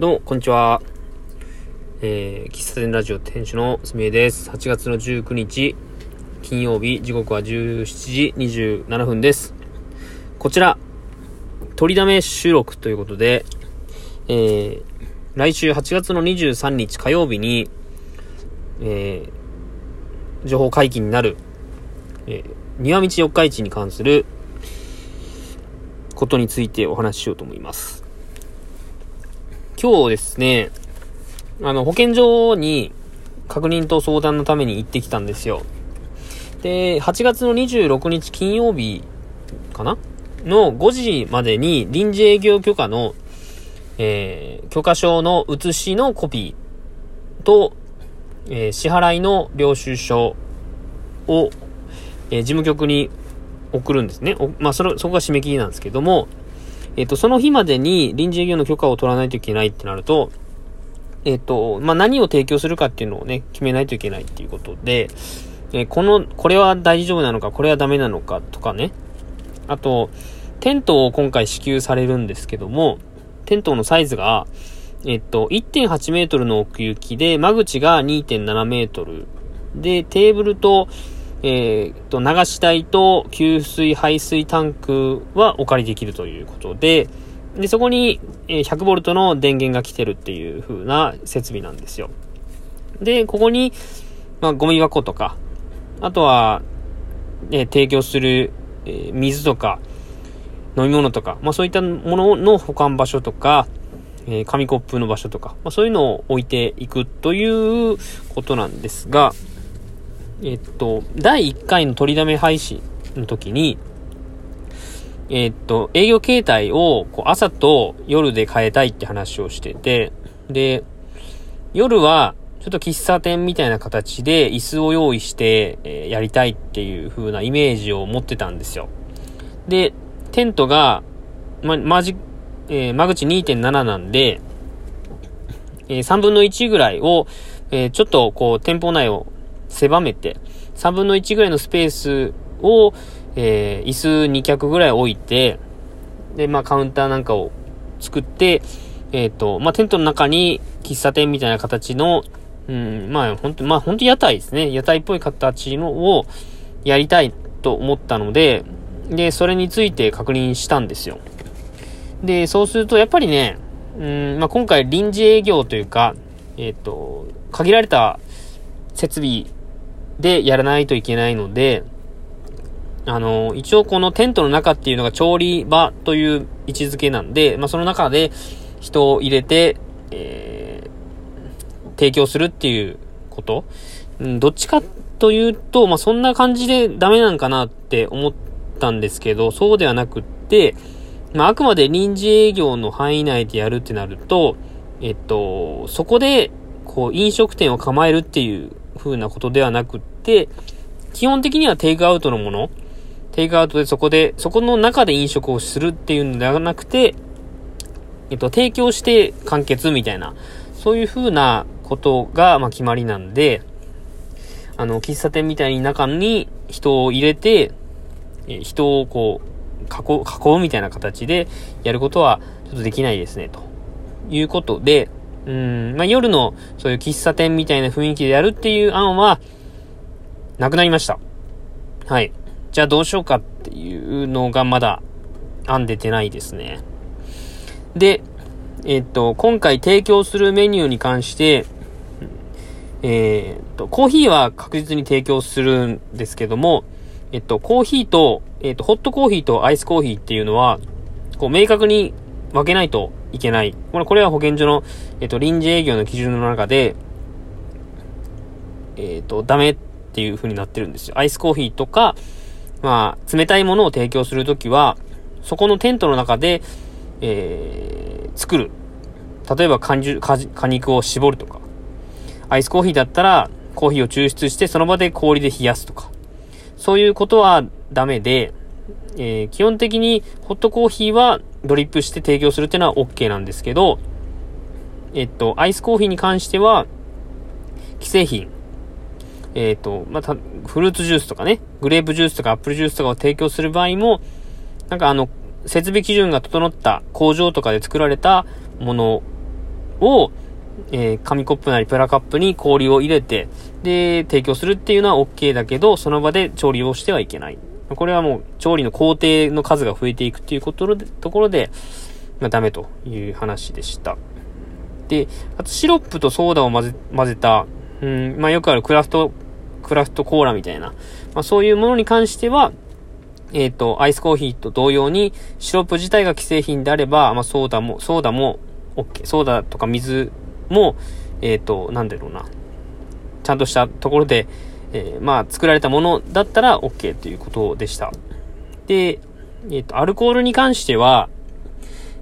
どうも、こんにちは。えー、喫茶店ラジオ店主のすみえです。8月の19日、金曜日、時刻は17時27分です。こちら、取りだめ収録ということで、えー、来週8月の23日火曜日に、えー、情報解禁になる、えー、庭道四日市に関することについてお話ししようと思います。今日ですね、あの、保健所に確認と相談のために行ってきたんですよ。で、8月の26日金曜日かな？の5時までに臨時営業許可の、えー、許可証の写しのコピーと、えー、支払いの領収書を、えー、事務局に送るんですね。まあ、それ、そこが締め切りなんですけども、えっ、と、その日までに臨時営業の許可を取らないといけないってなると、えっ、と、まあ、何を提供するかっていうのをね、決めないといけないっていうことで、えー、この、これは大丈夫なのか、これはダメなのかとかね。あと、テントを今回支給されるんですけども、テントのサイズが、えっと、1.8メートルの奥行きで、間口が2.7メートル。で、テーブルと、えー、と、流し台と給水排水タンクはお借りできるということで、で、そこに、100ボルトの電源が来てるっていう風な設備なんですよ。で、ここに、まあ、ゴミ箱とか、あとは、え提供する、え水とか、飲み物とか、まあそういったものの保管場所とか、え紙コップの場所とか、まあそういうのを置いていくということなんですが、えっと、第1回の取りだめ配信の時に、えっと、営業形態をこう朝と夜で変えたいって話をしてて、で、夜はちょっと喫茶店みたいな形で椅子を用意して、えー、やりたいっていう風なイメージを持ってたんですよ。で、テントが、ま、まじ、えー、間口2.7なんで、えー、3分の1ぐらいを、えー、ちょっとこう店舗内を狭めて、3分の1ぐらいのスペースを、えー、椅子2脚ぐらい置いて、で、まあ、カウンターなんかを作って、えっ、ー、と、まあ、テントの中に喫茶店みたいな形の、うん、まあ、本当まあ、本当屋台ですね。屋台っぽい形のをやりたいと思ったので、で、それについて確認したんですよ。で、そうすると、やっぱりね、うん、まあ、今回臨時営業というか、えっ、ー、と、限られた設備でやらないといけないので、あの、一応このテントの中っていうのが調理場という位置づけなんで、まあ、その中で人を入れて、えー、提供するっていうこと。うん、どっちかというと、まあ、そんな感じでダメなんかなって思ったんですけど、そうではなくって、まあ、あくまで臨時営業の範囲内でやるってなると、えっと、そこで、こう、飲食店を構えるっていう風なことではなくって、基本的にはテイクアウトのもの、テイクアウトでそこで、そこの中で飲食をするっていうのではなくて、えっと、提供して完結みたいな、そういう風なことが、まあ、決まりなんで、あの、喫茶店みたいに中に人を入れて、え人をこう、囲う、囲うみたいな形でやることは、ちょっとできないですね、ということで、うん、まあ、夜のそういう喫茶店みたいな雰囲気でやるっていう案は、なくなりました。はい。じゃあどうしようかっていうのがまだ案出てないですね。で、えっと、今回提供するメニューに関して、えー、っと、コーヒーは確実に提供するんですけども、えっと、コーヒーと、えっと、ホットコーヒーとアイスコーヒーっていうのは、こう、明確に分けないといけない。これ、は保健所の、えっ、と、臨時営業の基準の中で、えっ、と、ダメっていう風になってるんですよ。アイスコーヒーとか、まあ、冷たいものを提供するときは、そこのテントの中で、えー、作る。例えば果果肉を絞るとか。アイスコーヒーだったら、コーヒーを抽出して、その場で氷で冷やすとか。そういうことはダメで、えー、基本的にホットコーヒーはドリップして提供するっていうのは OK なんですけど、えっと、アイスコーヒーに関しては、既製品、えっと、また、フルーツジュースとかね、グレープジュースとかアップルジュースとかを提供する場合も、なんかあの、設備基準が整った工場とかで作られたものを、えー、紙コップなりプラカップに氷を入れて、で、提供するっていうのは OK だけど、その場で調理をしてはいけない。これはもう調理の工程の数が増えていくっていうことで、ところで、まあ、ダメという話でした。で、あとシロップとソーダを混ぜ、混ぜた、うん、まあよくあるクラフト、クラフトコーラみたいな、まあそういうものに関しては、えっ、ー、と、アイスコーヒーと同様に、シロップ自体が既製品であれば、まあソーダも、ソーダも OK。ソーダとか水も、えっ、ー、と、なんだろうな。ちゃんとしたところで、えー、まあ、作られたものだったら OK ということでした。で、えっ、ー、と、アルコールに関しては、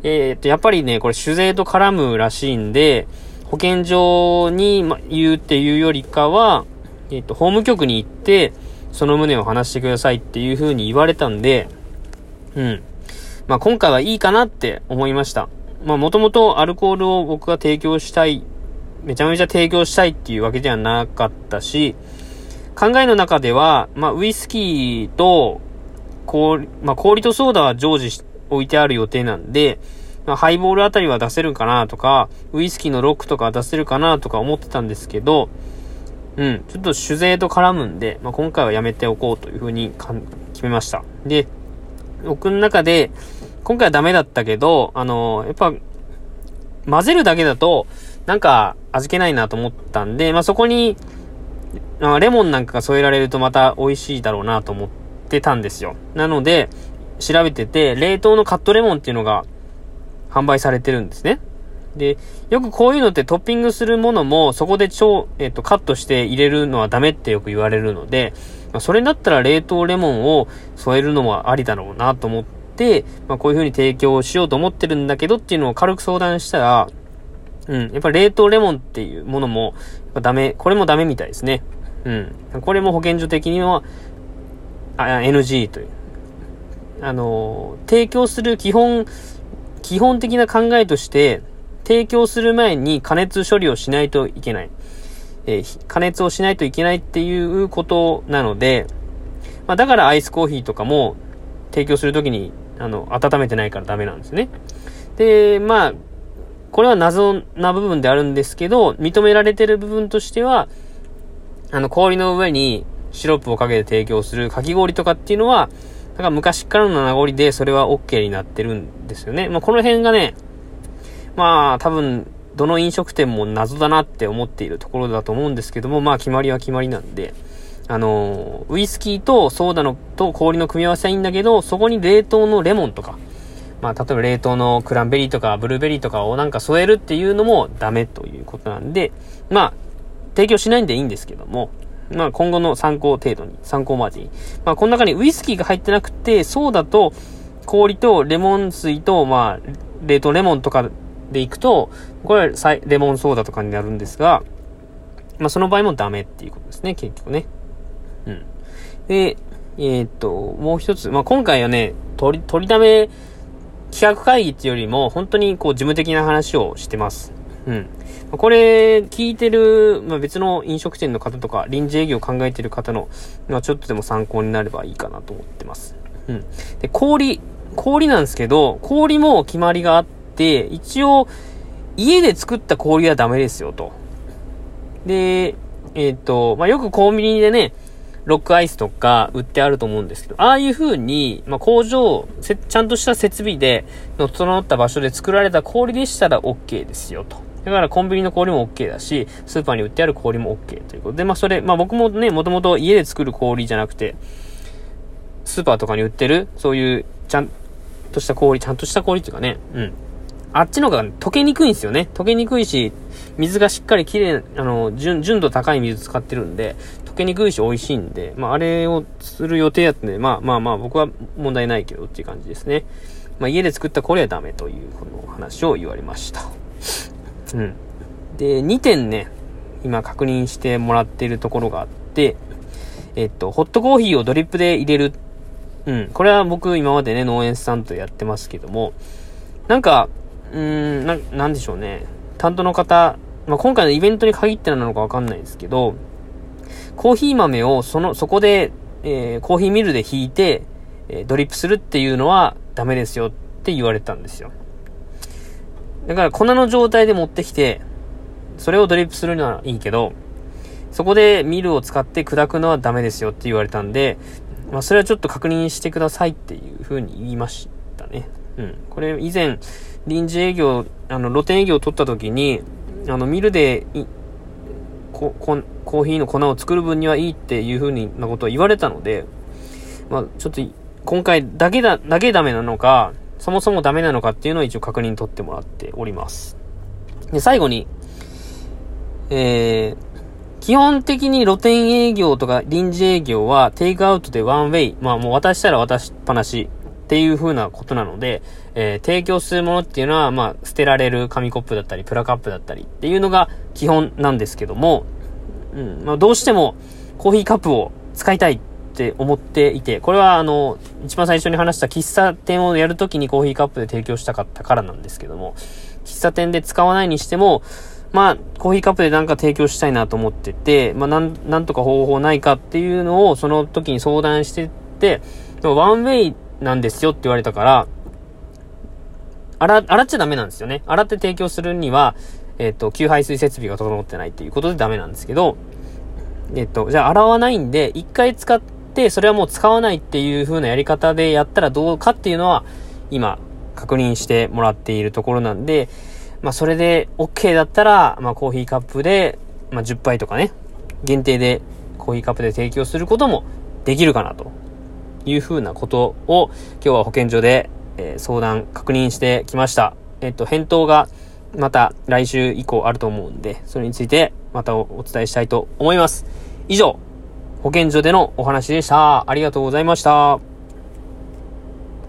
えっ、ー、と、やっぱりね、これ酒税と絡むらしいんで、保健所に言うっていうよりかは、えっ、と、法務局に行って、その旨を話してくださいっていう風に言われたんで、うん。まあ、今回はいいかなって思いました。まあ、もともとアルコールを僕が提供したい、めちゃめちゃ提供したいっていうわけではなかったし、考えの中では、まあ、ウイスキーと、氷、まあ、氷とソーダは常時置いてある予定なんで、まあ、ハイボールあたりは出せるかなとか、ウイスキーのロックとか出せるかなとか思ってたんですけど、うん、ちょっと酒税と絡むんで、まあ、今回はやめておこうというふうに決めました。で、僕の中で、今回はダメだったけど、あのー、やっぱ、混ぜるだけだと、なんか味気ないなと思ったんで、まあ、そこに、レモンなんかが添えられるとまた美味しいだろうなと思ってたんですよ。なので、調べてて、冷凍のカットレモンっていうのが販売されてるんですね。で、よくこういうのってトッピングするものも、そこで超、えっ、と、カットして入れるのはダメってよく言われるので、まあ、それだったら冷凍レモンを添えるのもありだろうなと思って、まあ、こういう風に提供しようと思ってるんだけどっていうのを軽く相談したら、うん、やっぱ冷凍レモンっていうものも、やっぱダメ、これもダメみたいですね。うん。これも保健所的には、NG という。あの、提供する基本、基本的な考えとして、提供する前に加熱処理をしないといけない。えー、加熱をしないといけないっていうことなので、まあ、だからアイスコーヒーとかも提供するときに、あの、温めてないからダメなんですね。で、まあ、これは謎な部分であるんですけど、認められてる部分としては、あの、氷の上にシロップをかけて提供するかき氷とかっていうのは、だか昔からの名残でそれは OK になってるんですよね。まあ、この辺がね、まあ、多分、どの飲食店も謎だなって思っているところだと思うんですけども、まあ、決まりは決まりなんで、あのウイスキーとソーダのと氷の組み合わせはいいんだけど、そこに冷凍のレモンとか、まあ、例えば冷凍のクランベリーとかブルーベリーとかをなんか添えるっていうのもダメということなんで、まあ、提供しないんでいいんですけども、まあ今後の参考程度に、参考までに。まあこの中にウイスキーが入ってなくて、ソーダと氷とレモン水と、まあ、冷凍レモンとかでいくと、これはレモンソーダとかになるんですが、まあその場合もダメっていうことですね、結局ね。うん。で、えー、っと、もう一つ、まあ今回はね、取り、取りだめ企画会議っていうよりも、本当にこう事務的な話をしてます。うん。これ、聞いてる、まあ、別の飲食店の方とか、臨時営業を考えてる方の、まあ、ちょっとでも参考になればいいかなと思ってます。うん。で、氷、氷なんですけど、氷も決まりがあって、一応、家で作った氷はダメですよ、と。で、えっ、ー、と、まあ、よくコンビニでね、ロックアイスとか売ってあると思うんですけど、ああいう風に、まあ、工場、ちゃんとした設備で、の整った場所で作られた氷でしたら OK ですよ、と。だからコンビニの氷も OK だし、スーパーに売ってある氷も OK ということで、まあそれ、まあ僕もね、もともと家で作る氷じゃなくて、スーパーとかに売ってる、そういう、ちゃんとした氷、ちゃんとした氷っていうかね、うん。あっちの方が溶けにくいんですよね。溶けにくいし、水がしっかりきれい、あの、純、純度高い水使ってるんで、溶けにくいし美味しいんで、まああれをする予定やったんで、まあまあまあ僕は問題ないけどっていう感じですね。まあ家で作った氷はダメというこの話を言われました。うん。で、2点ね、今確認してもらってるところがあって、えっと、ホットコーヒーをドリップで入れる。うん。これは僕今までね、農園さんとやってますけども、なんか、うーん、な、なんでしょうね。担当の方、まあ、今回のイベントに限ってなのかわかんないですけど、コーヒー豆をその、そこで、えー、コーヒーミルで引いて、えー、ドリップするっていうのはダメですよって言われたんですよ。だから粉の状態で持ってきて、それをドリップするのはいいけど、そこでミルを使って砕くのはダメですよって言われたんで、まあ、それはちょっと確認してくださいっていう風に言いましたね。うん。これ以前、臨時営業、あの、露店営業を取った時に、あの、ミルでココーヒーの粉を作る分にはいいっていう風になことを言われたので、まあ、ちょっと、今回だけだ、だけダメなのか、そもそもダメなのかっていうのを一応確認取ってもらっております。で、最後に、えー、基本的に露店営業とか臨時営業はテイクアウトでワンウェイ。まあもう渡したら渡しっぱなしっていう風なことなので、えー、提供するものっていうのは、まあ捨てられる紙コップだったり、プラカップだったりっていうのが基本なんですけども、うん、まあどうしてもコーヒーカップを使いたいって思っていて、これはあの、一番最初に話した喫茶店をやるときにコーヒーカップで提供したかったからなんですけども、喫茶店で使わないにしても、まあ、コーヒーカップでなんか提供したいなと思ってて、まあ、なん、なんとか方法ないかっていうのを、その時に相談してて、でもワンウェイなんですよって言われたから、洗、洗っちゃダメなんですよね。洗って提供するには、えっ、ー、と、給排水設備が整ってないっていうことでダメなんですけど、えっ、ー、と、じゃあ洗わないんで、一回使って、それはもう使わないっていう風なやり方でやったらどうかっていうのは、今、確認してもらっているところなんで、まあ、それで OK だったら、まあ、コーヒーカップで、まあ、10杯とかね、限定でコーヒーカップで提供することもできるかなというふうなことを今日は保健所で、えー、相談確認してきました。えっと、返答がまた来週以降あると思うんで、それについてまたお伝えしたいと思います。以上、保健所でのお話でした。ありがとうございました。